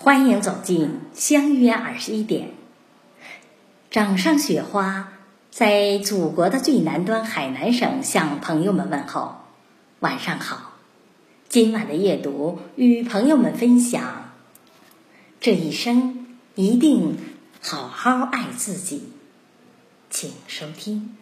欢迎走进相约二十一点。掌上雪花在祖国的最南端海南省向朋友们问候，晚上好。今晚的夜读与朋友们分享：这一生一定好好爱自己。请收听。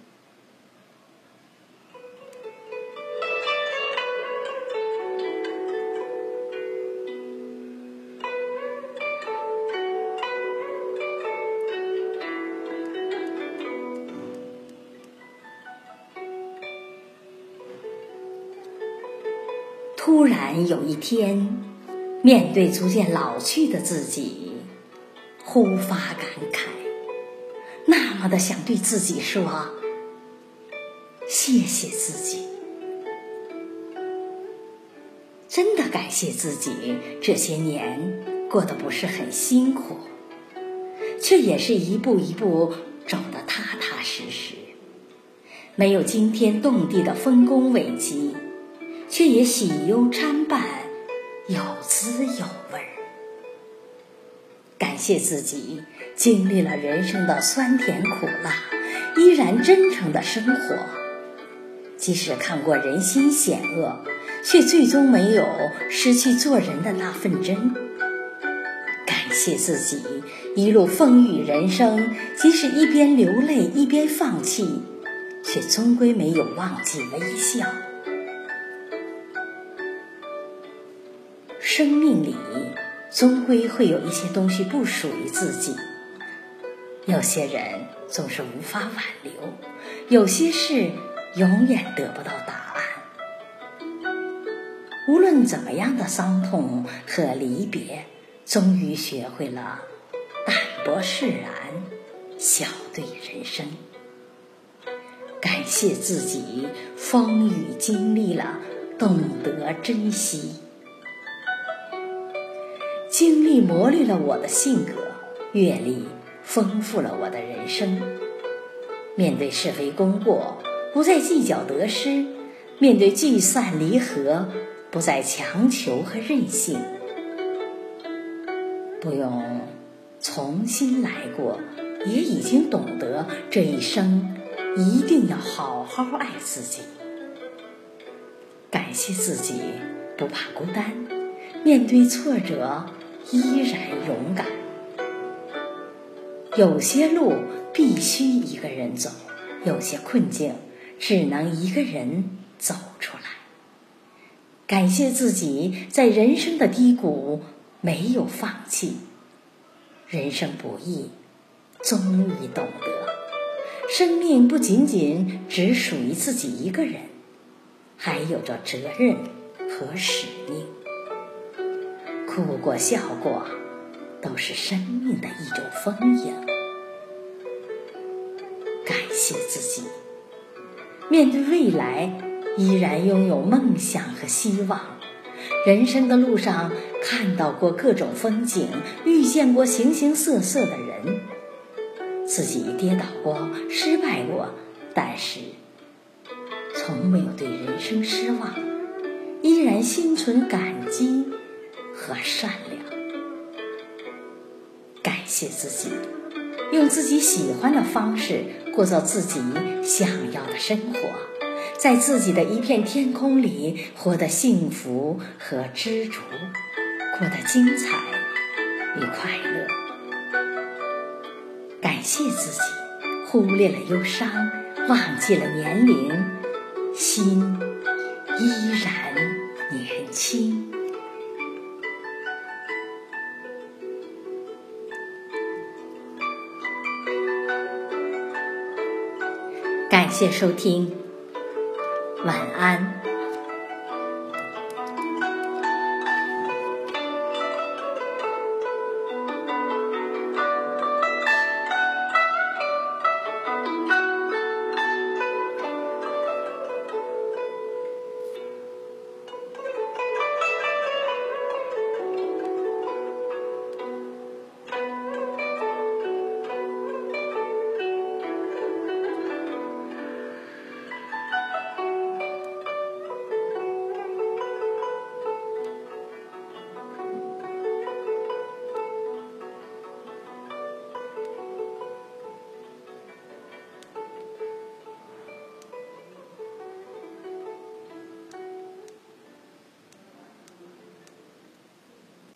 突然有一天，面对逐渐老去的自己，忽发感慨，那么的想对自己说：“谢谢自己，真的感谢自己，这些年过得不是很辛苦，却也是一步一步走得踏踏实实，没有惊天动地的丰功伟绩。”却也喜忧参半，有滋有味。感谢自己经历了人生的酸甜苦辣，依然真诚的生活。即使看过人心险恶，却最终没有失去做人的那份真。感谢自己一路风雨人生，即使一边流泪一边放弃，却终归没有忘记微笑。生命里终归会有一些东西不属于自己，有些人总是无法挽留，有些事永远得不到答案。无论怎么样的伤痛和离别，终于学会了淡泊释然，笑对人生。感谢自己风雨经历了，懂得珍惜。经历磨砺了我的性格，阅历丰富了我的人生。面对是非功过，不再计较得失；面对聚散离合，不再强求和任性。不用重新来过，也已经懂得这一生一定要好好爱自己。感谢自己不怕孤单，面对挫折。依然勇敢。有些路必须一个人走，有些困境只能一个人走出来。感谢自己在人生的低谷没有放弃。人生不易，终于懂得，生命不仅仅只属于自己一个人，还有着责任和使命。哭过笑过，都是生命的一种丰盈。感谢自己，面对未来依然拥有梦想和希望。人生的路上看到过各种风景，遇见过形形色色的人，自己跌倒过，失败过，但是从没有对人生失望，依然心存感激。和善良，感谢自己，用自己喜欢的方式过着自己想要的生活，在自己的一片天空里活得幸福和知足，过得精彩与快乐。感谢自己，忽略了忧伤，忘记了年龄，心依然年轻。感谢收听，晚安。